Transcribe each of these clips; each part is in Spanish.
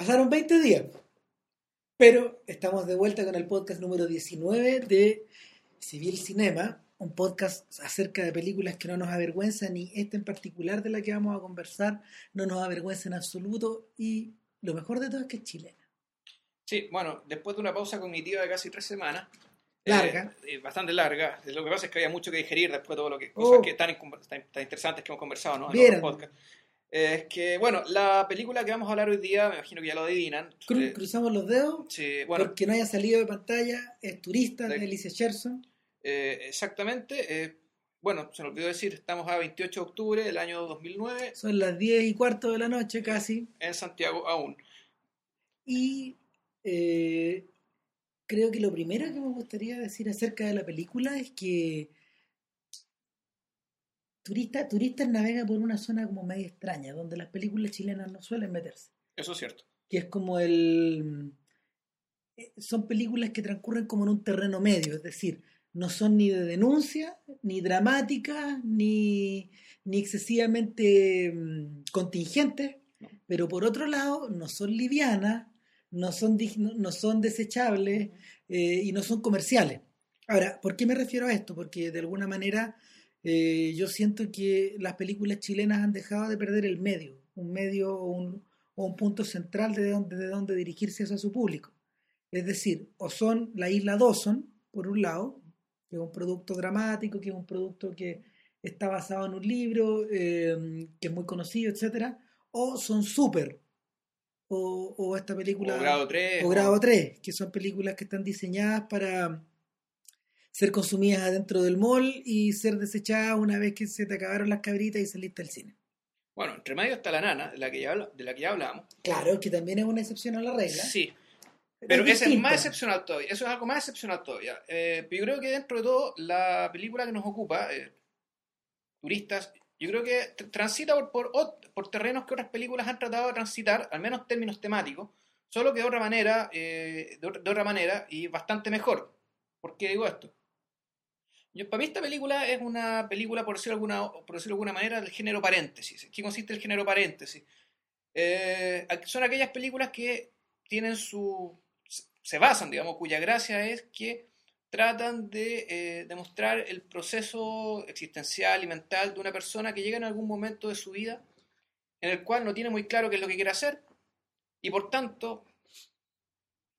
Pasaron 20 días, pero estamos de vuelta con el podcast número 19 de Civil Cinema, un podcast acerca de películas que no nos avergüenzan y esta en particular de la que vamos a conversar no nos avergüenza en absoluto y lo mejor de todo es que es chilena. Sí, bueno, después de una pausa cognitiva de casi tres semanas, Larga. eh, eh, bastante larga. Lo que pasa es que había mucho que digerir después de todo lo que Oh. cosas que tan, tan- interesantes que hemos conversado, ¿no? En. Eh, es que, bueno, la película que vamos a hablar hoy día, me imagino que ya lo adivinan. Cru- Eh, cruzamos los dedos sí, bueno, porque no haya salido de pantalla, es Turista de De- Alicia Sherson. eh, exactamente. eh, bueno, se nos olvidó decir, estamos a 28 de octubre del año 2009 Son las 10 y cuarto de la noche casi. en Santiago aún. Y creo que lo primero que me gustaría decir acerca de la película es que turista, turistas navega por una zona como media extraña, donde las películas chilenas no suelen meterse. Eso es cierto. Que es como el... eh, Son películas que transcurren como en un terreno medio, es decir, no son ni de denuncia, ni dramáticas, ni, ni excesivamente mm, contingentes, No. pero por otro lado no son livianas, no son, no son desechables eh, y no son comerciales. Ahora, ¿por qué me refiero a esto? Porque de alguna manera eh, yo siento que las películas chilenas han dejado de perder el medio, un medio o un, o un punto central de donde, de donde dirigirse hacia su público. Es decir, o son la isla Dawson, por un lado, que es un producto dramático, que es un producto que está basado en un libro, eh, que es muy conocido, etcétera, o son Super, o, o esta película O grado 3. o grado 3, que son películas que están diseñadas para ser consumidas adentro del mall y ser desechadas una vez que se te acabaron las cabritas y saliste al cine. Bueno, entre medio está la nana, de la que ya, habla- de la que ya hablábamos. Claro, que también es una excepción a la regla. Sí, Pero es distinta. más excepcional todavía. Eso es algo más excepcional todavía. Eh, pero yo creo que dentro de todo, la película que nos ocupa, eh, Turistas, yo creo que tr- transita por, por, terrenos que otras películas han tratado de transitar, al menos en términos temáticos, solo que de otra manera, eh, de, otra, de otra manera y bastante mejor. ¿Por qué digo esto? Yo, para mí esta película es una película, por decirlo, de alguna, por decirlo de alguna manera, del género paréntesis. ¿En qué consiste el género paréntesis? Eh, son aquellas películas que tienen su se basan, digamos, cuya gracia es que tratan de eh, demostrar el proceso existencial y mental de una persona que llega en algún momento de su vida en el cual no tiene muy claro qué es lo que quiere hacer y por tanto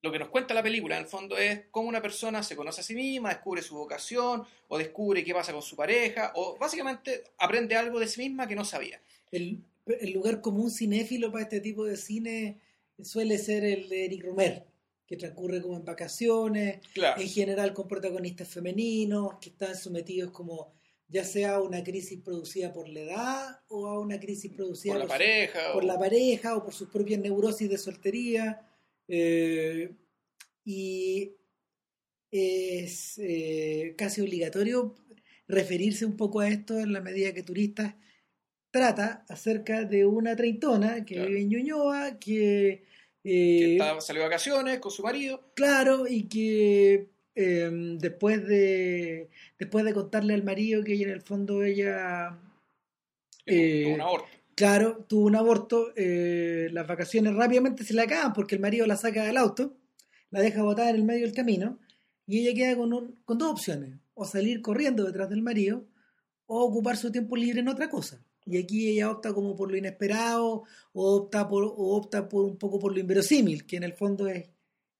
lo que nos cuenta la película en el fondo es cómo una persona se conoce a sí misma, descubre su vocación o descubre qué pasa con su pareja o básicamente aprende algo de sí misma que no sabía. El, el lugar común cinéfilo para este tipo de cine suele ser el de Eric Romer, que transcurre como en vacaciones, Claro. en general con protagonistas femeninos que están sometidos como ya sea a una crisis producida por la edad o a una crisis producida Por la por, su- pareja. por o- la pareja o por sus propias neurosis de soltería. Eh, y es eh, casi obligatorio referirse un poco a esto en la medida que turistas trata acerca de una treintona que Claro. vive en Ñuñoa, que, que eh, está- salió de vacaciones con su marido. claro, y que eh, después de después de contarle al marido que ella en el fondo ella que Eh, un aborto. Claro, tuvo un aborto, eh, las vacaciones rápidamente se le acaban porque el marido la saca del auto, la deja botada en el medio del camino y ella queda con, un- con dos opciones, o salir corriendo detrás del marido o ocupar su tiempo libre en otra cosa. Y aquí ella opta como por lo inesperado o opta por, o opta por un poco por lo inverosímil, que en el fondo es,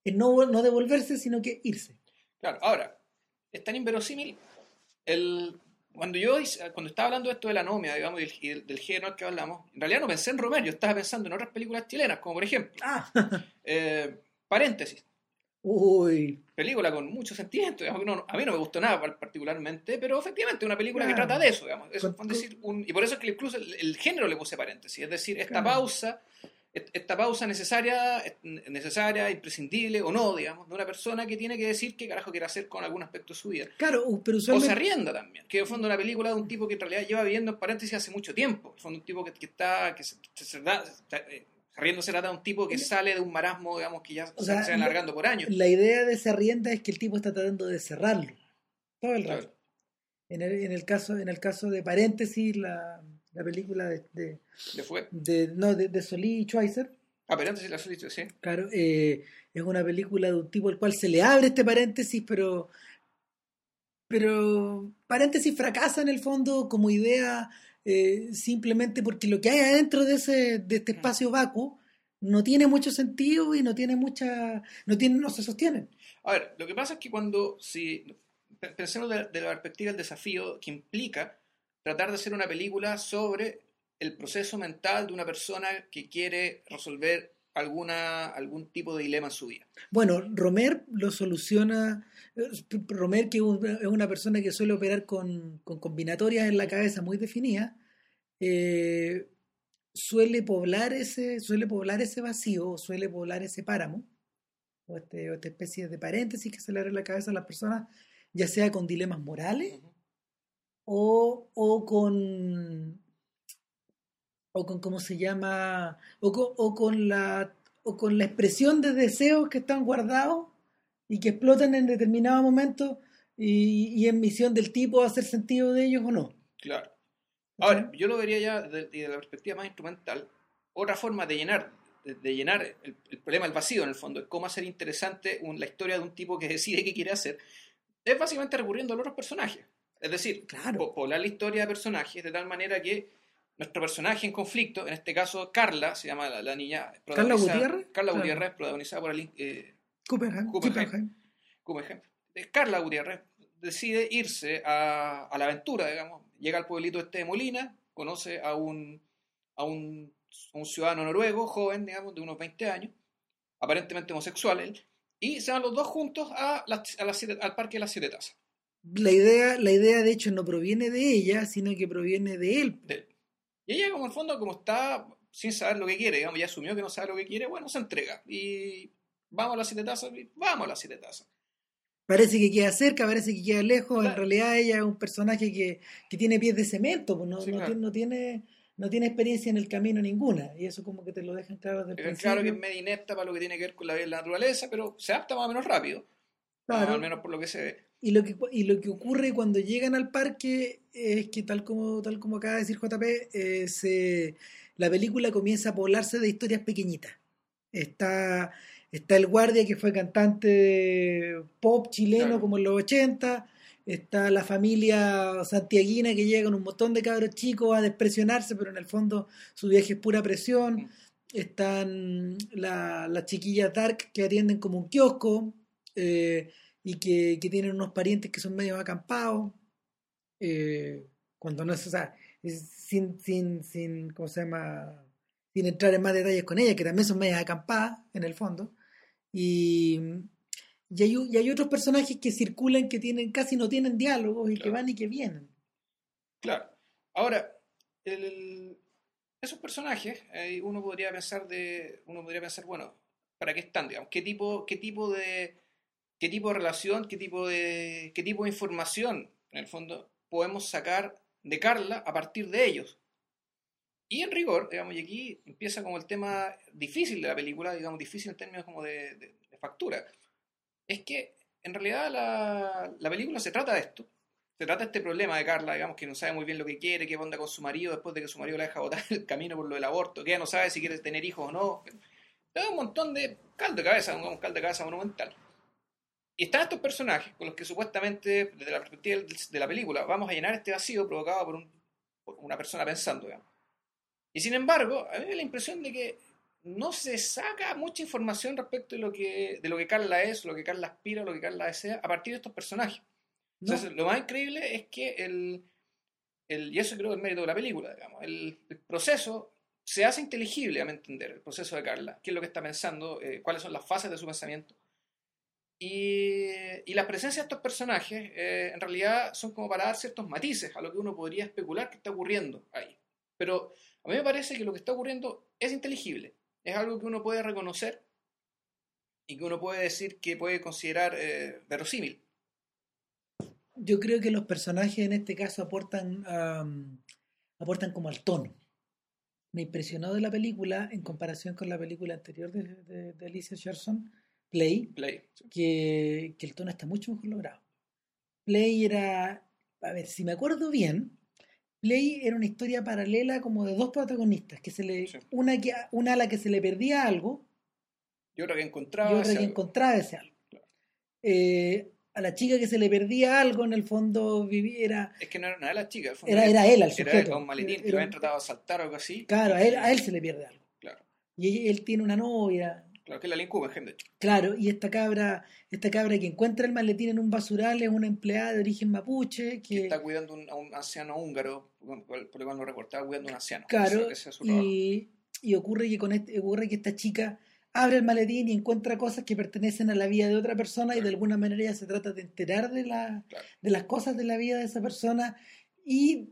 es no, no devolverse, sino que irse. Claro, ahora, es tan inverosímil el... Cuando yo cuando estaba hablando de esto de la anomia, digamos, y del, del, género al que hablamos, en realidad no pensé en Romero, yo estaba pensando en otras películas chilenas, como por ejemplo, Ah, eh, paréntesis, uy, película con mucho sentimiento, digamos, que no- a mí no me gustó nada par- particularmente, pero efectivamente una película que Claro. trata de eso, digamos, Con- decir, un- y por eso es que incluso el, el género le puse paréntesis, es decir, esta Claro. pausa, esta pausa necesaria, necesaria, imprescindible o no, digamos, de una persona que tiene que decir qué carajo quiere hacer con algún aspecto de su vida. claro, uh, pero O se usualmente... arrienda también, que el fondo una película de un tipo que en realidad lleva viviendo en paréntesis hace mucho tiempo. En el fondo un tipo que, que está, que se, se, se da- se- eh, arriendo se trata de un tipo que sale de un marasmo, digamos, que ya O se, sea, se va alargando por años. La idea de esa rienda es que el tipo está tratando de cerrarlo todo el Claro. rato. En el, en el caso, en el caso de paréntesis, la, la película de, de, fue. de- no, de, de Solí y Schweizer, Ah, paréntesis, la solicitud, sí. Claro, eh, es una película de un tipo al cual se le abre este paréntesis, pero pero paréntesis fracasa en el fondo como idea eh, simplemente porque lo que hay adentro de ese de este espacio vacuo no tiene mucho sentido y no tiene mucha no tiene no se sostiene A ver, lo que pasa es que cuando si pe- pensemos de, de la perspectiva del desafío que implica tratar de hacer una película sobre el proceso mental de una persona que quiere resolver alguna algún tipo de dilema en su vida. Bueno, Romer lo soluciona. Romer, que es un- es una persona que suele operar con, con combinatorias en la cabeza muy definidas, eh, suele poblar ese, suele poblar ese vacío, o suele poblar ese páramo, o, este, o esta especie de paréntesis que se le abre en la cabeza a las personas, ya sea con dilemas morales o, o con o con cómo se llama o con, o con la o con la expresión de deseos que están guardados y que explotan en determinado momento y, y en misión del tipo hacer sentido de ellos o no. Claro. Ahora, yo lo vería ya desde, desde la perspectiva más instrumental. Otra forma de llenar, de, de llenar el, el problema del vacío, en el fondo, es cómo hacer interesante un- la historia de un tipo que decide qué quiere hacer, es básicamente recurriendo a los otros personajes. Es decir, Claro. po- poblar la historia de personajes de tal manera que nuestro personaje en conflicto, en este caso Carla, se llama la, la niña. ¿Carla Gutiérrez? Carla Claro. Gutiérrez, protagonizada por el, eh, como ejemplo. Eh, Carla Gutiérrez decide irse a, a la aventura, digamos. Llega al pueblito este de Molina, conoce a un, a un, a un ciudadano noruego, joven, digamos, de unos 20 años, aparentemente homosexual él, y se van los dos juntos a a al Parque de las Siete Tazas. La idea, la idea de hecho no proviene de ella, sino que proviene de él. de. Y ella, como en el fondo, como está sin saber lo que quiere, digamos, ya asumió que no sabe lo que quiere, bueno, se entrega. Y vamos a las Siete Tazas, y vamos a las Siete Tazas. Parece que queda cerca, parece que queda lejos. En realidad ella es un personaje que, que tiene pies de cemento, pues no, Sí, no claro. tiene, no, tiene, no tiene experiencia en el camino ninguna. Y eso como que te lo dejan claro desde el principio. claro que es medio inepta para lo que tiene que ver con la vida de la naturaleza, pero se adapta más o menos rápido. Claro. Al menos por lo que se ve. Y lo que y lo que ocurre cuando llegan al parque es que tal como tal como acaba de decir JP, eh, se- la película comienza a poblarse de historias pequeñitas. Está está el guardia que fue cantante pop chileno Claro. como en los 80, está la familia santiaguina que llega con un montón de cabros chicos a despresionarse, pero en el fondo su viaje es pura presión. Mm. Están la- las chiquillas dark que atienden como un kiosco. eh, y que, que tienen unos parientes que son medio acampados, eh, cuando no es, o sea, es sin, sin, sin, ¿cómo se llama? Sin entrar en más detalles con ella, que también son medio acampadas en el fondo. Y, y, hay, y hay otros personajes que circulan que tienen casi no tienen diálogos y que Claro. van y que vienen. Claro. Ahora, el- el- esos personajes, eh, uno podría pensar de, uno podría pensar, bueno, ¿para qué están? Digamos? ¿Qué tipo, qué tipo de, qué tipo de relación, qué tipo de, qué tipo de información, en el fondo, podemos sacar de Carla a partir de ellos? Y en rigor, digamos, y aquí empieza como el tema difícil de la película, digamos, difícil en términos como de, de- de factura, es que en realidad la, la película se trata de esto, se trata de este problema de Carla, digamos, que no sabe muy bien lo que quiere, qué onda con su marido después de que su marido la deja botar el camino por lo del aborto, que ella no sabe si quiere tener hijos o no. Es un montón de caldo de cabeza, un caldo de cabeza monumental. Y están estos personajes con los que supuestamente, desde la perspectiva de la película, vamos a llenar este vacío provocado por, un- por una persona pensando, digamos. Y sin embargo, a mí me da la impresión de que no se saca mucha información respecto de lo que, de lo que Carla es, lo que Carla aspira, lo que Carla desea, a partir de estos personajes. ¿no? Entonces, lo más increíble es que el, el- y eso creo que es el mérito de la película, digamos, el, el proceso se hace inteligible, a mi entender, el proceso de Carla, qué es lo que está pensando, eh, cuáles son las fases de su pensamiento. Y, y la presencia de estos personajes eh, en realidad son como para dar ciertos matices a lo que uno podría especular que está ocurriendo ahí. Pero a mí me parece que lo que está ocurriendo es inteligible, es algo que uno puede reconocer y que uno puede decir que puede considerar eh, verosímil. Yo creo que los personajes en este caso aportan, aportan como al tono. Me impresionó de la película en comparación con la película anterior de, de, de Alicia Sherson, Play, Play. que, que el tono está mucho mejor logrado. Play era, a ver, si me acuerdo bien, Play era una historia paralela como de dos protagonistas, que se le, Sí. una, que, una a la que se le perdía algo Yo creo que encontraba. y otra ese que algo. encontraba ese algo. Claro. Eh, a la chica que se le perdía algo, en el fondo vivía, era, Es que no era, no era la chica. era, era él al Era sujeto. un maletín que Era lo habían tratado de asaltar o algo así. Claro, a él, a él se le pierde algo. Claro, Y él, él tiene una novia, claro, que es la Lynn Guggenheim, de hecho. claro, y esta cabra, esta cabra que encuentra el maletín en un basural es una empleada de origen mapuche Que que, está cuidando un- a un anciano húngaro, por, lo cual no recuerdo, cuidando a un anciano. claro, Ese- ese y, y ocurre que con este, ocurre que esta chica abre el maletín y encuentra cosas que pertenecen a la vida de otra persona y de alguna manera ella se trata de enterar de la, Claro. de las cosas de la vida de esa persona y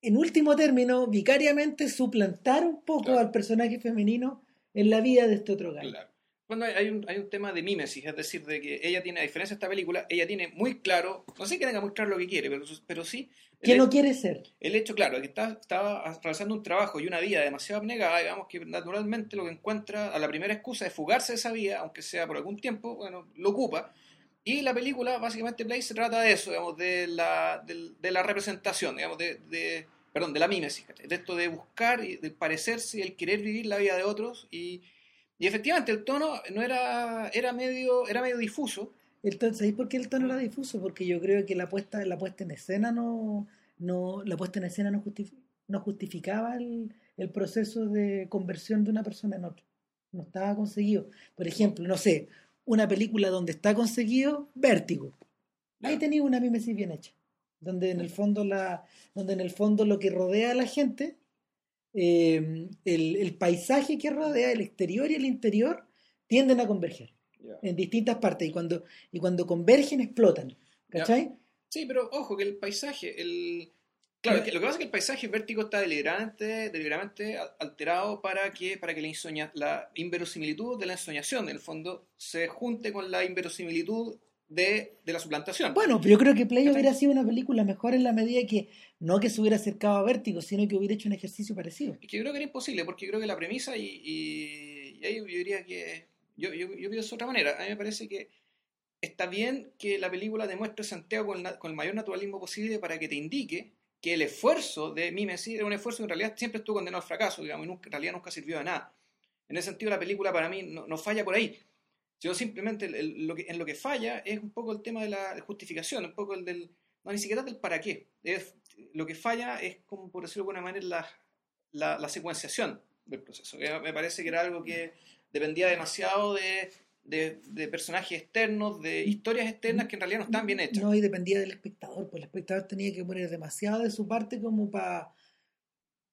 en último término, vicariamente suplantar un poco Claro. al personaje femenino en la vida de este otro gallo. Claro. Bueno, hay un, hay un tema de mímesis, es decir, de que ella tiene, a diferencia de esta película, ella tiene muy claro, no sé que tenga muy claro lo que quiere, pero, pero sí, ¿Qué el, no quiere ser? el hecho, claro, de que está, estaba realizando un trabajo y una vida demasiado abnegada, digamos que naturalmente lo que encuentra a la primera excusa de fugarse de esa vida, aunque sea por algún tiempo, bueno, lo ocupa. Y la película, básicamente, Play se trata de eso, digamos, de la, de, de la representación, digamos, de, de- perdón, de la mímesis, de esto de buscar y de parecerse el querer vivir la vida de otros y, y efectivamente el tono no era, era medio, era medio difuso, Entonces, ¿sabéis por qué el tono era difuso? Porque yo creo que la puesta, la puesta en escena no, no, la puesta en escena no, justifi- no justificaba el, el proceso de conversión de una persona en otra. No estaba conseguido. Por ejemplo, no sé, una película donde está conseguido, Vértigo. Ahí Ya. tenía una mimesis bien hecha. Donde en el fondo la, donde en el fondo lo que rodea a la gente, eh, el, el paisaje que rodea, el exterior y el interior, tienden a converger en distintas partes y cuando, y cuando convergen explotan. ¿Cachai? Sí, pero ojo, que el paisaje, el... Claro, que lo que pasa es que el paisaje vértigo está deliberadamente, deliberadamente al- alterado para que, para que la, insoña- la inverosimilitud de la ensoñación, en el fondo, se junte con la inverosimilitud de, de la suplantación. Bueno, pero yo creo que Play hubiera sido una película mejor en la medida que no que se hubiera acercado a Vértigo, sino que hubiera hecho un ejercicio parecido. Es que yo creo que era imposible, porque creo que la premisa, y, y, y ahí yo diría que. Yo, yo, yo pienso de otra manera. A mí me parece que está bien que la película demuestre Santiago con con el mayor naturalismo posible para que te indique que el esfuerzo de Mimesis era un esfuerzo que en realidad siempre estuvo condenado al fracaso, digamos, y nunca- en realidad nunca sirvió de nada. En ese sentido, la película para mí no, no falla por ahí. Sino simplemente el- el- lo en lo que falla es un poco el tema de la justificación, un poco el del. No, ni siquiera del para qué. Lo que falla es, como por decirlo de alguna manera, la, la, secuenciación del proceso. que me parece que era algo que dependía demasiado de, de, personajes externos, de historias externas que en realidad no están bien hechas. No, y dependía del espectador, pues el espectador tenía que poner demasiado de su parte como para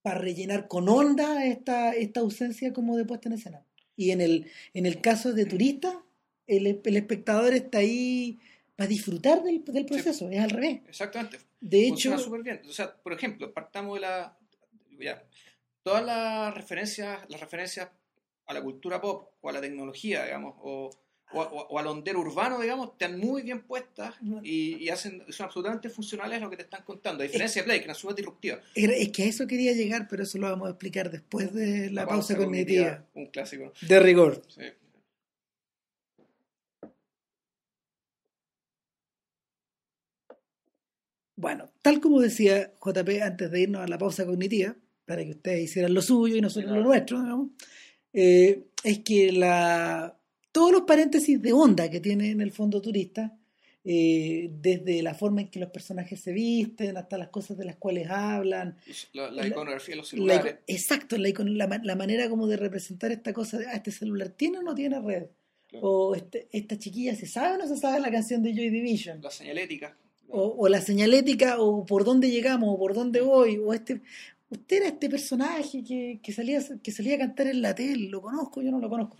rellenar con onda esta, esta ausencia como de puesta en escena. Y en el, en el caso de turista, el, el espectador está ahí para disfrutar del, del proceso, es al revés. Exactamente. De Funciona hecho, súper bien. O sea, por ejemplo, partamos de la. Ya, todas las referencias, las referencias a la cultura pop o a la tecnología, digamos, o, o, al hondero urbano, digamos, están muy bien puestas y, y hacen, son absolutamente funcionales a lo que te están contando. A diferencia de Play, que es súper disruptiva. era- es que a eso quería llegar, pero eso lo vamos a explicar después de la, pausa, cognitiva. Un clásico. De rigor. Sí. Bueno, tal como decía JP antes de irnos a la pausa cognitiva, para que ustedes hicieran lo suyo y nosotros Claro. lo nuestro, digamos, eh, es que la, todos los paréntesis de onda que tiene en el fondo turista, eh, desde la forma en que los personajes se visten hasta las cosas de las cuales hablan, La, la La- iconografía de los la celulares. ico- exacto, la, la, ma- la manera como de representar esta cosa, ah, este celular tiene o no tiene red, Claro. o este- esta chiquilla se sabe o no se sabe la canción de Joy Division La señalética. o, o la señalética, o por dónde llegamos, o por dónde voy, o este, usted era este personaje que, que salía, que salía a cantar en la tele, lo conozco, yo no lo conozco.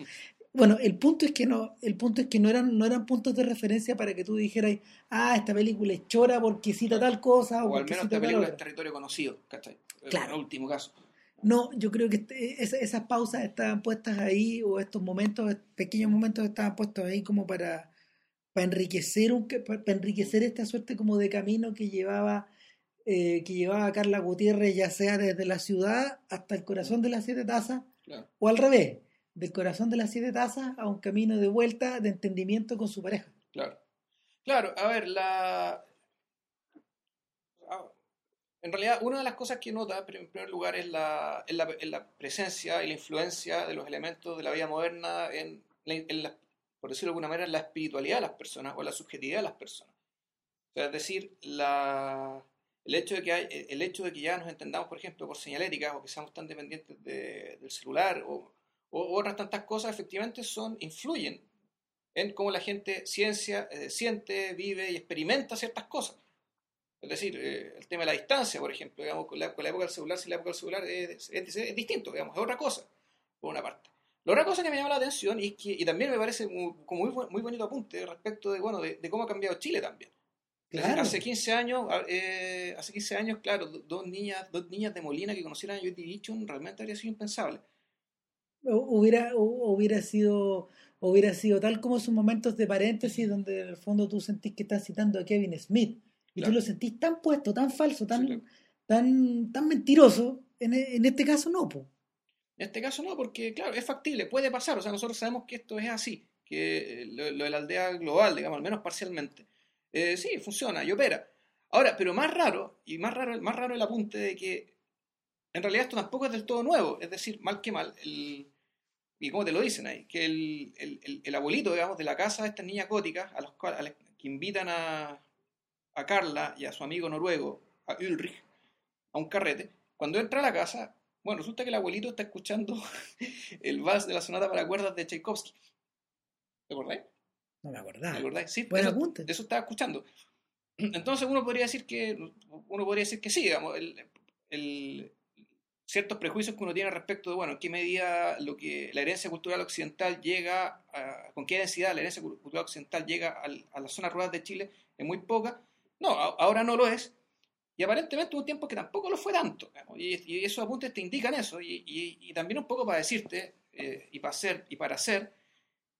Bueno, el punto es que no, el punto es que no eran, no eran puntos de referencia para que tú dijeras, ah, esta película es chora porque cita tal cosa, o, O al menos esta tal película es territorio conocido, ¿cachai? Claro. En último caso. No, yo creo que este- es- esas pausas estaban puestas ahí, o estos momentos, pequeños momentos estaban puestos ahí como para, para enriquecer un, para, enriquecer esta suerte como de camino que llevaba, eh, que llevaba Carla Gutiérrez, ya sea desde la ciudad hasta el corazón de las siete tazas, Claro. o al revés, del corazón de las siete tazas a un camino de vuelta de entendimiento con su pareja. Claro. Claro, a ver, la. ah, en realidad, una de las cosas que nota, en primer lugar, es la, es la, es la presencia y la influencia de los elementos de la vida moderna en, en por decirlo de alguna manera, en la espiritualidad de las personas o la subjetividad de las personas. O sea, es decir, la, el, hecho de que hay, el hecho de que ya nos entendamos, por ejemplo, por señalética o que seamos tan dependientes de, del celular o, o, otras tantas cosas, efectivamente son, influyen en cómo la gente ciencia, eh, siente, vive y experimenta ciertas cosas. Es decir, eh, el tema de la distancia, por ejemplo, digamos, con la, con la época del celular, si la época del celular es, es, distinto, digamos, es otra cosa, por una parte. La otra cosa que me llama la atención y, que, y también me parece muy, como muy, muy bonito apunte respecto de, bueno, de, cómo ha cambiado Chile también. Claro. Hace 15 años, eh, hace 15 años, claro, dos niñas, dos niñas de Molina que conocieran a Joy Division realmente habría sido impensable. Hubiera, hubiera sido hubiera sido tal como sus momentos de paréntesis donde en el fondo tú sentís que estás citando a Kevin Smith y tú lo sentís tan puesto, tan falso, tan, tan, tan mentiroso, en, en este caso no, po. En este caso no, porque claro, es factible, puede pasar, o sea, nosotros sabemos que esto es así, que lo, de la aldea global, digamos, al menos parcialmente, eh, sí, funciona y opera. Ahora, pero más raro, y más raro, más raro el apunte de que en realidad esto tampoco es del todo nuevo, es decir, mal que mal, el, y como te lo dicen ahí, que el, el, el, abuelito, digamos, de la casa de estas niñas góticas, a los cuales que invitan a, a Carla y a su amigo noruego, a Ulrich, a un carrete. Cuando entra a la casa, bueno, resulta que el abuelito está escuchando el vals de la sonata para cuerdas de Tchaikovsky. ¿Te acordáis? No me acordaba. ¿Te acordáis? Sí, Buen eso, eso estaba escuchando. Entonces uno podría decir que uno podría decir que sí, digamos, el, el, ciertos prejuicios que uno tiene respecto de, bueno, en qué medida lo que la herencia cultural occidental llega, a, con qué densidad la herencia cultural occidental llega a las zonas rurales de Chile es muy poca, no, ahora no lo es. Y aparentemente hubo un tiempo que tampoco lo fue tanto. Y, esos apuntes te indican eso. Y, también un poco para decirte, eh, y para hacer, y para hacer,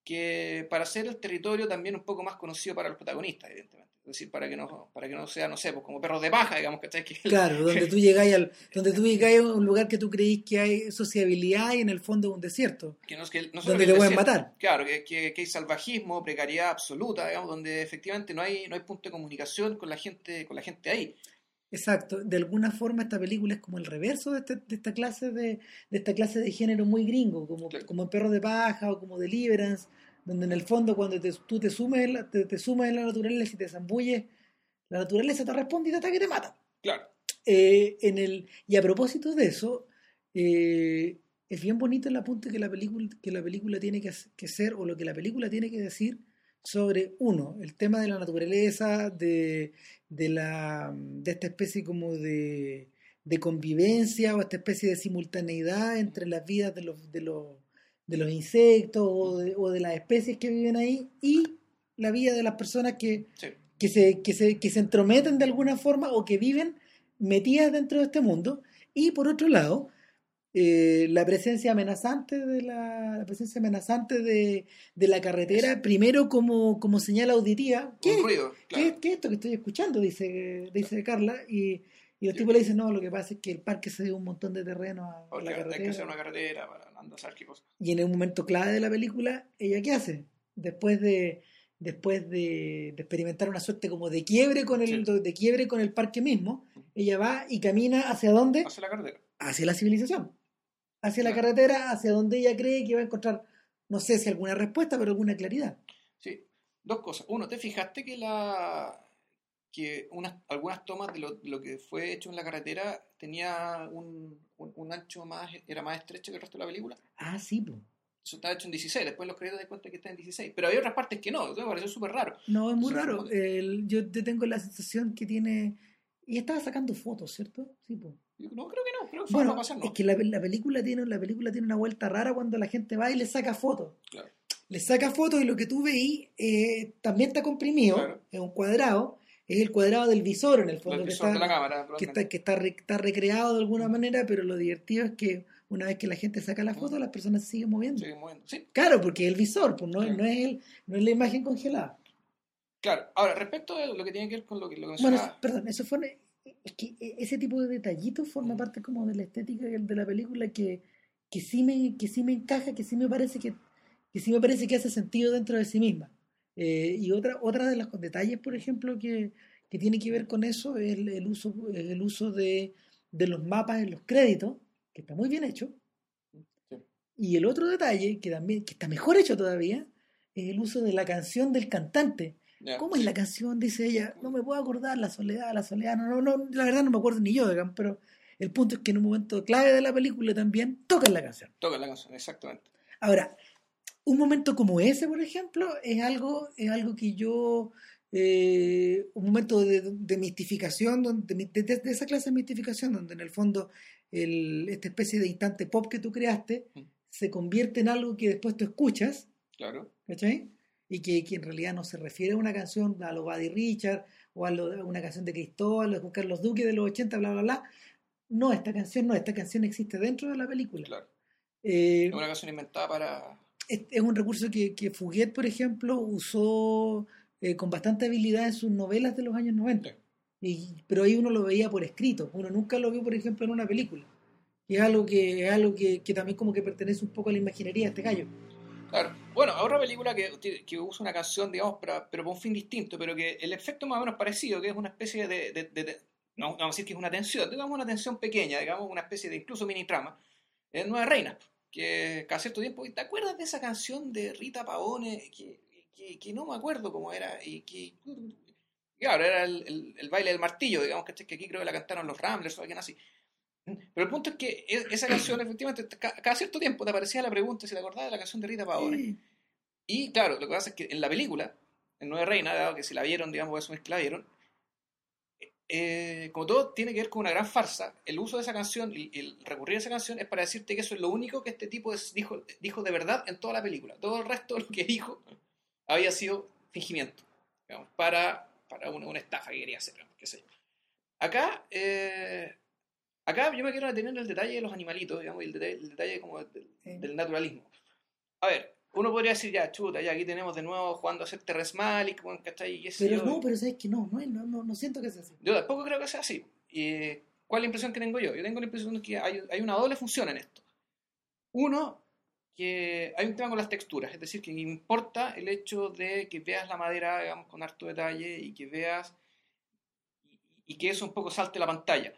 que para hacer el territorio también un poco más conocido para los protagonistas, evidentemente. Es decir, para que no, para que no sea, no sé, pues como perros de paja, digamos, que Claro, donde tú llegáis al, donde tú llegáis a un lugar que tú creís que hay sociabilidad y en el fondo un desierto. Que no, que, no donde te pueden matar. Claro, que, que, hay salvajismo, precariedad absoluta, digamos, donde efectivamente no hay, no hay punto de comunicación con la gente, con la gente ahí. Exacto, de alguna forma esta película es como el reverso de, este, de esta clase de, de, esta clase de género muy gringo, como, como en Perros de Paja o como Deliverance, donde en el fondo cuando tú te sumes, te, te sumas en la naturaleza y te zambulles, la naturaleza te responde y te ataca y te mata. Claro. Eh, en el, y a propósito de eso, eh, es bien bonito el apunte que la película, que la película tiene que, que, ser, o lo que la película tiene que decir sobre, uno, el tema de la naturaleza, de, de, la, de esta especie como de, de convivencia o esta especie de simultaneidad entre las vidas de los, de los de los insectos o de, o de, las especies que viven ahí y la vida de las personas que, que, se, que, se, que se entrometen de alguna forma o que viven metidas dentro de este mundo. Y por otro lado, eh, la presencia amenazante de la, la presencia amenazante de, de, la carretera, primero como, como señal auditiva. ¿Qué, ¿qué, ¿Qué, es esto que estoy escuchando? Dice, dice Carla. Y, y los tipos le dicen, no, lo que pasa es que el parque se dio un montón de terreno a, la carretera. Hay que hacer una carretera para y en el momento clave de la película, ¿ella qué hace? Después de después de, experimentar una suerte como de quiebre con el de quiebre con el parque mismo, ella va y camina hacia dónde? Hacia la carretera. Hacia la civilización. Hacia la carretera, hacia donde ella cree que va a encontrar, no sé si alguna respuesta, pero alguna claridad. Sí, dos cosas. Uno, ¿te fijaste que la que unas, algunas tomas de lo, lo, que fue hecho en la carretera tenía un, un, ancho más, era más estrecho que el resto de la película. Ah, sí, pues. Eso estaba hecho en 16, después los créditos de cuenta que está en 16. Pero hay otras partes que no, me pareció súper raro. No, es muy raro. El, yo te tengo la sensación que tiene... Y estaba sacando fotos, ¿cierto? Sí, pues. No, creo que no, creo que bueno, a pasar, no. Es que la, la, película tiene, la película tiene una vuelta rara cuando la gente va y le saca fotos. Claro. Le saca fotos y lo que tú veí eh, también está comprimido, claro. es un cuadrado, es el cuadrado del visor en el fondo. El visor que está, de la cámara. Que, está, que está, está, recreado de alguna manera, pero lo divertido es que una vez que la gente saca la foto, las personas se siguen moviendo. Siguen moviendo, sí. Claro, porque es el visor, pues no, no, es el, no es la imagen congelada. Claro, ahora, respecto a lo que tiene que ver con lo que lo Bueno, perdón, eso fue... Es que ese tipo de detallitos forma parte como de la estética de la película que, que, sí, me, que sí me encaja, que sí me parece que, que sí me parece que hace sentido dentro de sí misma. Eh, y otra, otra de los detalles, por ejemplo, que, que tiene que ver con eso es el, el uso, el uso de, de los mapas en los créditos, que está muy bien hecho. Sí. Y el otro detalle, que también que está mejor hecho todavía, es el uso de la canción del cantante. ¿Cómo es la canción? Dice ella. No me puedo acordar, la soledad, la soledad. No, no, no, la verdad no me acuerdo ni yo, digamos, pero el punto es que en un momento clave de la película también tocan la canción. Toca la canción, exactamente. Ahora, un momento como ese, por ejemplo, es algo, es algo que yo, eh, un momento de, de mistificación, donde, de, de- de esa clase de mistificación, donde en el fondo el, esta especie de instante pop que tú creaste Mm. se convierte en algo que después tú escuchas, Claro. ¿cachai? Y que, que en realidad no se refiere a una canción a lo Buddy Richard o a, lo- a una canción de Cristóbal o de Carlos Duque de los 80, bla, bla, bla. No, esta canción no, esta canción existe dentro de la película. Claro. Eh, Es una canción inventada para. Es, un recurso que, que Fouquet, por ejemplo, usó eh, con bastante habilidad en sus novelas de los años 90. Sí. Y, pero ahí uno lo veía por escrito, uno nunca lo vio, por ejemplo, en una película. Y es algo que, es algo que, que también como que pertenece un poco a la imaginería de este gallo. Claro. Bueno, otra película que, que usa una canción, digamos, para, pero para un fin distinto, pero que el efecto más o menos parecido, que es una especie de. de- no vamos a decir que es una tensión, digamos una tensión pequeña, digamos una especie de incluso mini trama, es Nueva Reina, que cada cierto tiempo. ¿Te acuerdas de esa canción de Rita Pavone? Que, que, que no me acuerdo cómo era, y que. Claro, era el, el- el baile del martillo, digamos, ¿cachai? que aquí creo que la cantaron los Ramblers o alguien así. Pero el punto es que esa canción, efectivamente, ca- cada cierto tiempo te aparecía la pregunta si te acordabas de la canción de Rita Pavone. Sí. Y claro, lo que pasa es que en la película, en Nueva Reina, dado que si la vieron, digamos, a asumir que la vieron, eh, como todo tiene que ver con una gran farsa, el uso de esa canción y el recurrir a esa canción es para decirte que eso es lo único que este tipo es- dijo, dijo de verdad en toda la película. Todo el resto de lo que dijo había sido fingimiento, digamos, para, para una, una estafa que quería hacer, qué sé yo. Acá, eh, acá yo me quiero detener en el detalle de los animalitos, digamos, y el detalle, el detalle como del, Sí. del naturalismo. A ver, uno podría decir, ya, chuta, ya aquí tenemos de nuevo jugando a ser Terrence bueno, ¿cachai? Pero yo. no, pero sabes que no, no, no, no, siento que sea así. Yo tampoco creo que sea así. Y, ¿Cuál es la impresión que tengo yo? Yo tengo la impresión de que hay, hay una doble función en esto. Uno, que hay un tema con las texturas, es decir, que importa el hecho de que veas la madera, digamos, con harto detalle y que veas y, y que eso un poco salte la pantalla.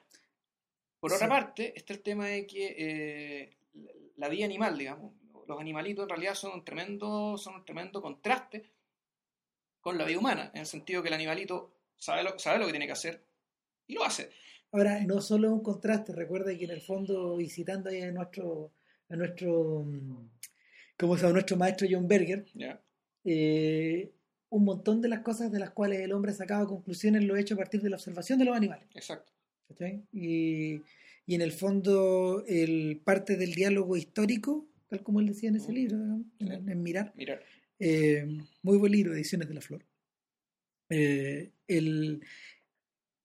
Por otra parte, está el tema de que eh, la- la vida animal, digamos, los animalitos en realidad son un tremendo, son un tremendo contraste con la vida humana, en el sentido que el animalito sabe lo, sabe lo que tiene que hacer y lo hace. Ahora, no solo es un contraste, recuerda que en el fondo, visitando ahí a nuestro, a nuestro, mm, ¿cómo se llama? Nuestro maestro John Berger, ¿ya? eh, un montón de las cosas de las cuales el hombre ha sacado conclusiones lo ha hecho a partir de la observación de los animales. Exacto. Y, y en el fondo, el parte del diálogo histórico, tal como él decía en ese libro, en, Mirar, Mira, eh, muy buen libro, Ediciones de la Flor. Eh, el,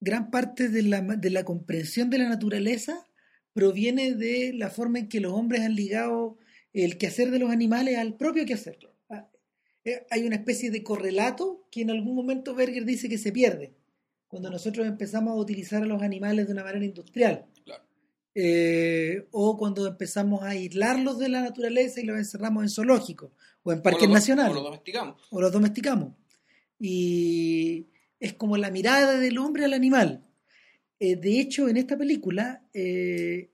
gran parte de la, de la comprensión de la naturaleza proviene de la forma en que los hombres han ligado el quehacer de los animales al propio quehacer. Ah, eh, Hay una especie de correlato que en algún momento Berger dice que se pierde cuando nosotros empezamos a utilizar a los animales de una manera industrial. Eh, o cuando empezamos a aislarlos de la naturaleza y los encerramos en zoológicos o en parques nacionales O lo domesticamos. o los domesticamos. Y es como la mirada del hombre al animal. Eh, de hecho, en esta película, eh,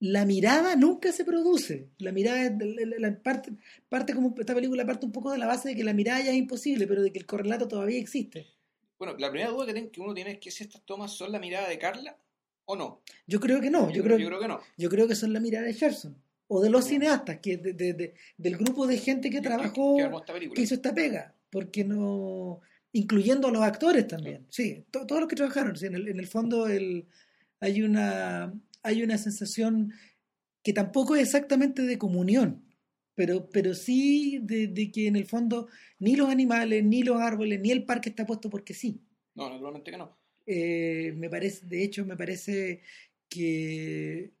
la mirada nunca se produce. La mirada la- la- parte, parte como esta película parte un poco de la base de que la mirada ya es imposible, pero de que el correlato todavía existe. Bueno, la primera duda que uno tiene es que si estas tomas son la mirada de Carla o no. Yo creo que no, yo, creo, yo creo que no. yo creo que son la mirada de Sherson o de los cineastas, que de- de- de- del grupo de gente que trabajó. Que armó esta película. que hizo esta pega, porque no, incluyendo a los actores también, sí, to- todos los que trabajaron, sí, en, el, en el fondo el, hay una hay una sensación que tampoco es exactamente de comunión, pero, pero sí de, de que en el fondo ni los animales, ni los árboles, ni el parque está puesto porque sí. No, naturalmente que no. Eh, me parece, de hecho, me parece que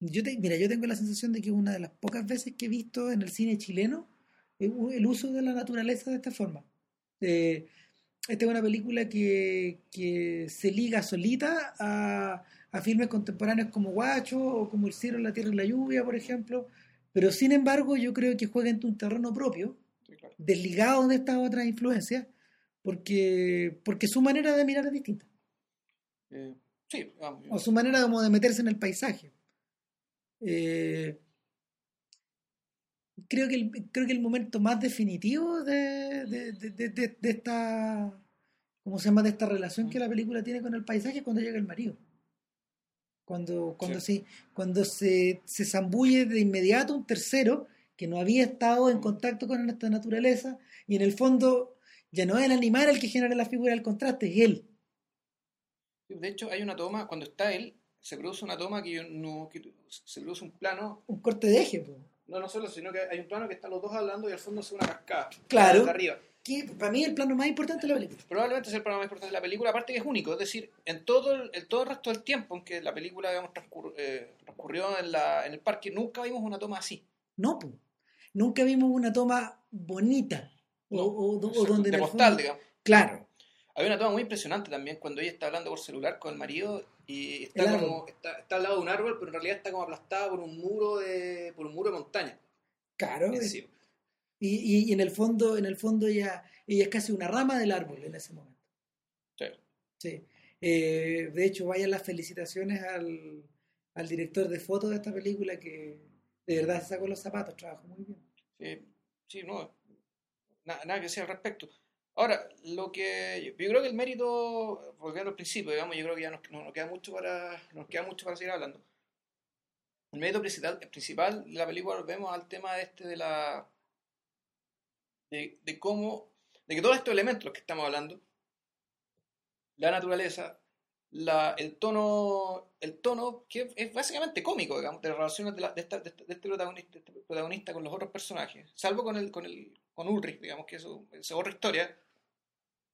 yo te- mira, yo tengo la sensación de que una de las pocas veces que he visto en el cine chileno eh, el uso de la naturaleza de esta forma. Eh, esta es una película que, que se liga solita a, a filmes contemporáneos como Guacho o como El cielo, la tierra y la lluvia, por ejemplo, pero sin embargo yo creo que juega en un terreno propio Sí, claro. desligado de estas otras influencias, porque, porque su manera de mirar es distinta. Eh, sí, vamos. O su manera como de meterse en el paisaje. Eh, creo, que el, creo que el momento más definitivo de, de, de, de, de esta ¿cómo se llama? de esta relación que la película tiene con el paisaje es cuando llega el marido. Cuando, cuando, Sí. se, cuando se, se zambulle de inmediato un tercero que no había estado en contacto con esta naturaleza y en el fondo ya no es el animal el que genera la figura del contraste, es él. De hecho, hay una toma, cuando está él, se produce una toma que yo no. que se produce un plano, Un corte de eje. po. no, no solo, sino que hay un plano que están los dos hablando y al fondo se ve una cascada. Claro. De arriba. Que para mí es el plano más importante de la película. Probablemente es el programa más importante de la película, aparte que es único, es decir, en todo el, en todo el resto del tiempo en que la película digamos, transcur- eh, transcurrió en, la, en el parque, nunca vimos una toma así. No, po. nunca vimos una toma bonita. O, o- donde en postal, digamos. Claro, Hay una toma muy impresionante también cuando ella está hablando por celular con el marido y está como está, está al lado de un árbol, pero en realidad está como aplastada por un muro de por un muro de montaña. claro. y- y en el fondo, en el fondo ella, ella es casi una rama del árbol en ese momento. Sí. Sí. Eh, de hecho, vayan las felicitaciones al, al director de fotos de esta película que de verdad se sacó los zapatos, trabajó muy bien. Sí, sí, no, na- nada que decir al respecto. Ahora, lo que yo, creo que el mérito, volviendo al principio, digamos, yo creo que ya nos, no nos queda mucho para nos queda mucho para seguir hablando. El mérito principal, principal de la película volvemos al tema este de la de, cómo de que todos estos elementos que estamos hablando, la naturaleza, la, el tono, el tono que es básicamente cómico, digamos, de las relaciones de, la- de esta- de este, de este protagonista, este protagonista con los otros personajes, salvo con el, con el, con Ulrich, digamos, que eso es otra historia,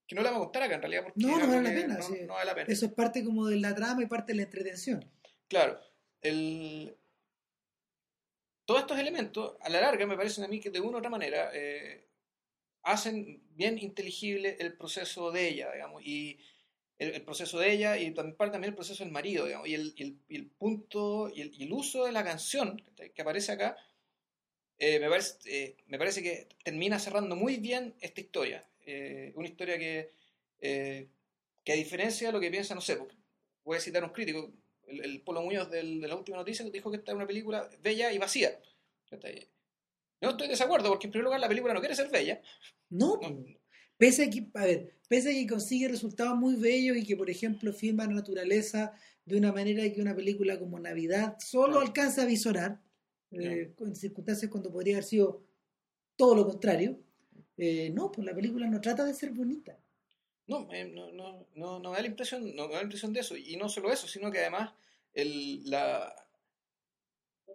que no la vamos a contar acá en realidad porque No, no vale la pena, no, sí. no vale la pena. Eso es parte como de la trama y parte de la entretención. Claro, el... todos estos elementos, a la larga, me parecen a mí que de una u otra manera eh, hacen bien inteligible el proceso de ella, digamos, y el, el proceso de ella y también, también el proceso del marido, digamos, y el, y el, y el punto y el, y el uso de la canción que aparece acá, eh, me, parece, eh, me parece que termina cerrando muy bien esta historia. Eh, una historia que, eh, que a diferencia de lo que piensa, no sé, voy a citar a un crítico, el, Polo Muñoz del- de la última noticia, dijo que esta es una película bella y vacía. No estoy de desacuerdo, porque en primer lugar la película no quiere ser bella. No, No. Pese a que, a ver, pese a que consigue resultados muy bellos y que, por ejemplo, filma la naturaleza de una manera que una película como Navidad solo Claro. alcanza a visorar, eh, en circunstancias cuando podría haber sido todo lo contrario. Eh, no, pues la película no trata de ser bonita. No, eh, no, no, no, no me da la impresión, no me da la impresión de eso. Y no solo eso, sino que además el, la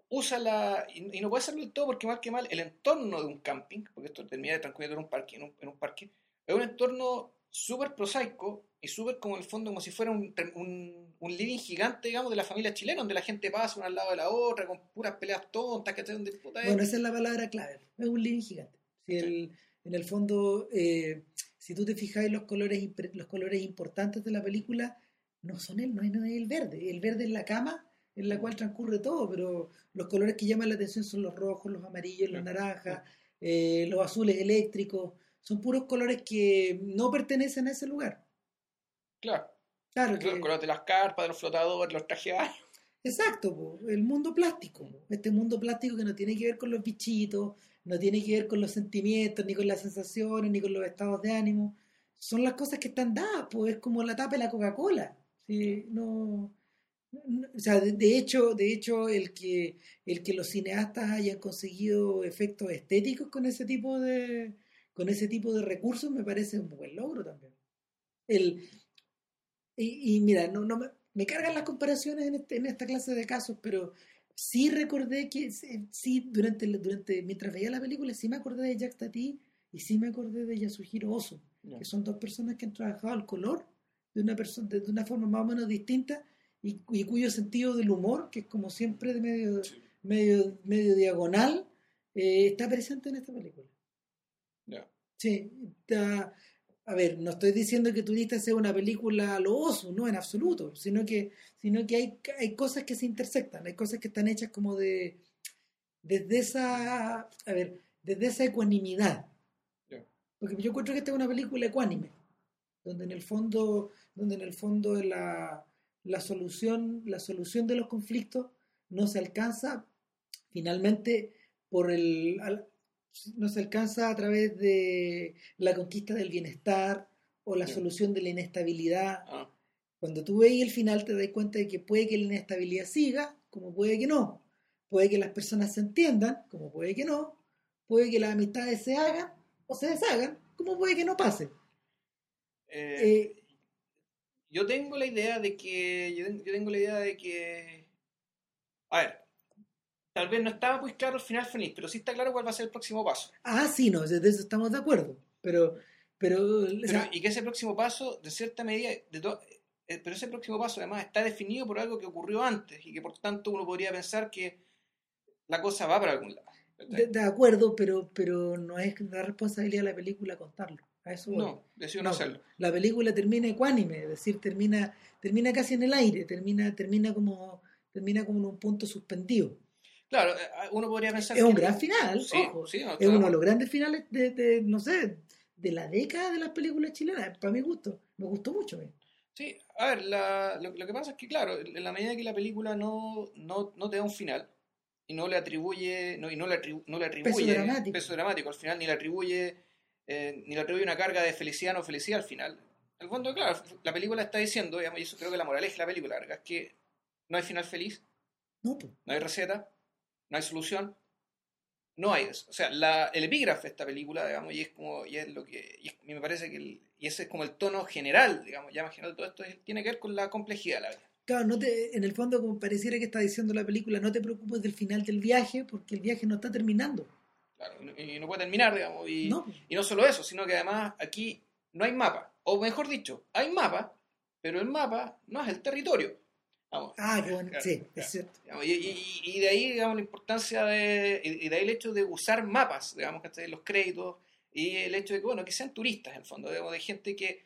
usa la y, y no puede serlo del todo porque mal que mal el entorno de un camping, porque esto termina de transcurrir en un parque, en un, en un parque, es un entorno súper prosaico y súper como en el fondo como si fuera un, un, un living gigante, digamos, de la familia chilena, donde la gente pasa una al lado de la otra, con puras peleas tontas, que donde puta es- Bueno, esa es la palabra clave. Es un living gigante. Si el- en el fondo, eh, si tú te fijas en los colores, los colores importantes de la película, no son el, no es, no es el verde. El verde es la cama en la cual transcurre todo, pero los colores que llaman la atención son los rojos, los amarillos, los naranjas, eh, los azules eléctricos. Son puros colores que no pertenecen a ese lugar. Claro, Claro que, los colores de las carpas, de los flotadores, los trajes aéreos. Exacto, po, el mundo plástico. Este mundo plástico que no tiene que ver con los bichitos, no tiene que ver con los sentimientos, ni con las sensaciones, ni con los estados de ánimo. Son las cosas que están dadas, pues es como la tapa de la Coca-Cola. ¿sí? No, no- o sea, de, de hecho, de hecho el que el que los cineastas hayan conseguido efectos estéticos con ese tipo de con ese tipo de recursos me parece un buen logro también. El, y, y mira, no, no me, me cargan las comparaciones en, este- en esta clase de casos, pero sí recordé que sí, sí, durante, durante mientras veía la película sí me acordé de Jack Tati y sí me acordé de Yasuhiro Oso, que son dos personas que han trabajado el color de una persona de, de una forma más o menos distinta y, y cuyo sentido del humor, que es como siempre de medio, Sí. medio, medio diagonal, eh, está presente en esta película. Sí, a ver, no estoy diciendo que Turista sea una película a lo oso, no en absoluto, sino que, sino que hay, hay cosas que se intersectan, hay cosas que están hechas como de, desde esa, a ver, desde esa ecuanimidad. Porque yo encuentro que esta es una película ecuánime, donde en el fondo, donde en el fondo la, la solución, la solución de los conflictos no se alcanza finalmente por el no se alcanza a través de la conquista del bienestar o la solución de la inestabilidad. Ah. Cuando tú veis el final te das cuenta de que puede que la inestabilidad siga, como puede que no. Puede que las personas se entiendan, como puede que no. Puede que las amistades se hagan o se deshagan, como puede que no pase. Eh, eh, yo tengo la idea de que. Yo tengo la idea de que. A ver, tal vez no estaba muy claro el final feliz, pero sí está claro cuál va a ser el próximo paso. Ah, sí, no, de eso estamos de acuerdo. Pero. pero, y que ese próximo paso, de cierta medida, de eh, pero ese próximo paso además está definido por algo que ocurrió antes y que por tanto uno podría pensar que la cosa va para algún lado. De, acuerdo, pero, pero no es la responsabilidad de la película contarlo. A eso no, decido no, hacerlo. La película termina ecuánime, es decir, termina, termina casi en el aire, termina, termina como termina como en un punto suspendido. Claro, eh, uno podría pensar es un gran final, ojo, es uno de los grandes finales de, de, no sé, de la década de las películas chilenas, para mi gusto, me gustó mucho. Sí, a ver, lo, que pasa es que, claro, en la medida que la película no, no, no te da un final y no le atribuye, no, y no le, no le atribuye peso dramático. al final, ni le atribuye eh, ni le atribuye una carga de felicidad o no felicidad al final. el fondo, claro, la película está diciendo, y eso creo que la moraleja de la película, es que no hay final feliz, no, no hay receta, no hay solución, no hay eso. O sea, la, el epígrafe de esta película, digamos, y es como, y es lo que, y me parece que, y ese es como el tono general, digamos, ya más general todo esto, tiene que ver con la complejidad de la vida. Claro, no te, en el fondo, como pareciera que está diciendo la película, no te preocupes del final del viaje, porque el viaje no está terminando. Claro, y no, puede terminar, digamos, y no. y no solo eso, sino que además aquí no hay mapa, o mejor dicho, hay mapa, pero el mapa no es el territorio ah, qué bueno, sí, es cierto. Y, de ahí, digamos, la importancia de, y de ahí el hecho de usar mapas, digamos, que los créditos, y el hecho de que, bueno, que sean turistas, en el fondo, digamos, de gente que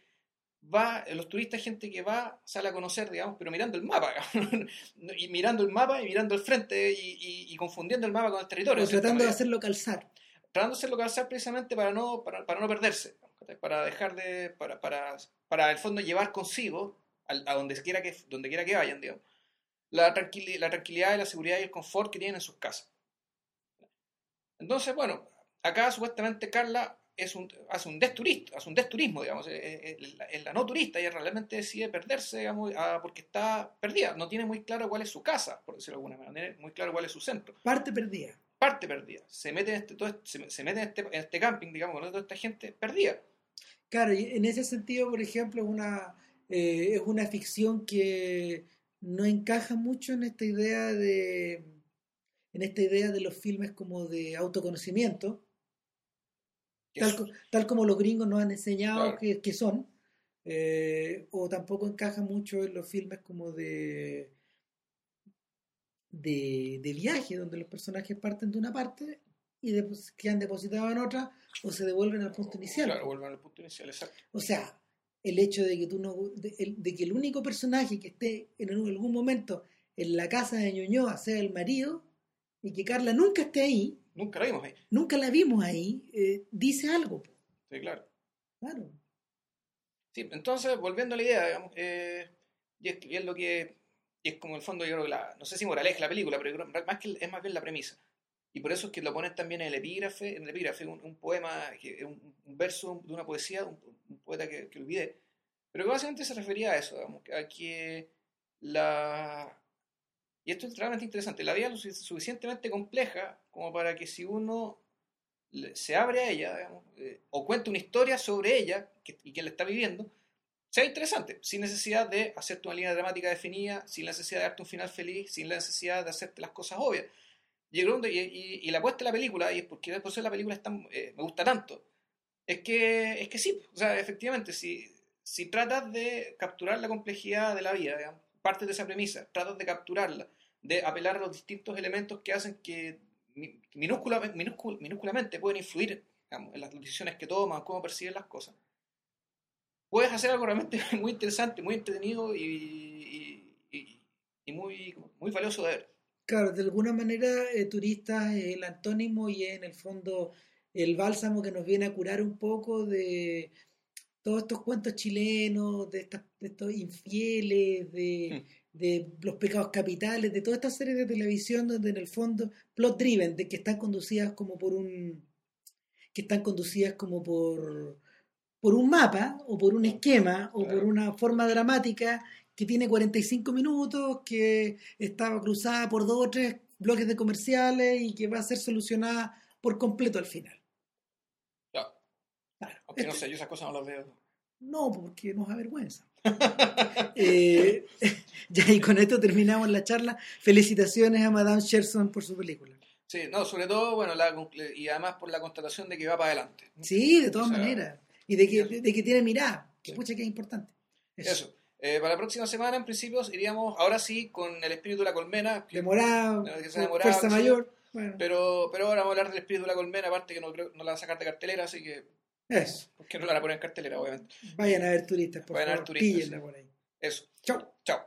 va, los turistas, gente que va, sale a conocer, digamos, pero mirando el mapa, y mirando el mapa y mirando el frente y, confundiendo el mapa con el territorio. tratando de hacerlo calzar. Tratando de hacerlo calzar precisamente para no, para, para no perderse, para dejar de, para, para, para el fondo llevar consigo a, donde, quiera que, donde quiera que vayan, digamos, la, tranquilidad, la tranquilidad, la seguridad y el confort que tienen en sus casas. Entonces, bueno, acá supuestamente Carla es un, hace un desturista, hace un desturismo, digamos, es, la, no turista, ella realmente decide perderse, digamos, porque está perdida, no tiene muy claro cuál es su casa, por decirlo de alguna manera, muy claro cuál es su centro. Parte perdida. Parte perdida. Se mete en este, todo, se, mete en este, en este camping, digamos, con toda esta gente perdida. Claro, y en ese sentido, por ejemplo, una, eh, es una ficción que no encaja mucho en esta idea de en esta idea de los filmes como de autoconocimiento tal, como los gringos nos han enseñado que, son eh, o tampoco encaja mucho en los filmes como de, de, de viaje donde los personajes parten de una parte y después quedan depositados en otra o se devuelven al punto inicial. Claro, vuelven al punto inicial, exacto. O sea, el hecho de que tú no de, que el único personaje que esté en algún momento en la casa de Ñuñoa sea el marido y que Carla nunca esté ahí. Nunca la vimos ahí. Nunca la vimos ahí eh, dice algo sí claro. Claro. Sí entonces volviendo a la idea digamos eh, y, es, lo que y es como el fondo yo creo que la no sé si moraleja la película pero más que es más bien la premisa y por eso es que lo ponen también en el epígrafe, en el epígrafe, un, poema, un, un, verso de una poesía, un, poeta que, que, olvidé, pero que básicamente se refería a eso, a que la... Y esto es realmente interesante, la vida es suficientemente compleja como para que si uno se abre a ella, eh, o cuenta una historia sobre ella y que la está viviendo, sea interesante, sin necesidad de hacerte una línea dramática definida, sin la necesidad de darte un final feliz, sin la necesidad de hacerte las cosas obvias. Y, y, y, la apuesta de la película, y es porque después la película eh, me gusta tanto, es que, es que sí, o sea, efectivamente, si, si tratas de capturar la complejidad de la vida, digamos, parte de esa premisa, tratas de capturarla, de apelar a los distintos elementos que hacen que minúsculamente, minúsculamente pueden influir en las decisiones que toman, cómo perciben las cosas, puedes hacer algo realmente muy interesante, muy entretenido y, y muy, muy valioso de ver. Claro, de alguna manera eh, turista es el antónimo y es en el fondo el bálsamo que nos viene a curar un poco de, todos estos cuentos chilenos, de, estas, de estos infieles, de, Mm. de los pecados capitales, de todas estas series de televisión donde en el fondo, plot driven, de que están conducidas como por un que están conducidas como por por un mapa o por un esquema o por una forma dramática que tiene 45 minutos, que estaba cruzada por dos o tres bloques de comerciales y que va a ser solucionada por completo al final. Ya. Claro. Aunque no Este- sé, yo esas cosas no las veo. No, porque nos avergüenza. Eh, ya, y con esto terminamos la charla. Felicitaciones a Madame Sherson por su película. Sí, no, sobre todo, bueno, la, y además por la constatación de que va para adelante. Sí, de todas O sea, maneras. Y de que, de, que tiene mirada, que Sí. pucha que es importante. Eso. Eso. Eh, para la próxima semana, en principio, iríamos, ahora sí, con el espíritu de la colmena. Demorado, que sea demorado, fuerza que sea- mayor. Bueno, Pero, pero ahora vamos a hablar del espíritu de la colmena, aparte que no, creo, no la van a sacar de cartelera, así que. eso. Porque no la van a poner en cartelera, obviamente. Vayan a ver turistas, por Vayan a ver turistas, sí. por ahí. Eso. Chau. Chao.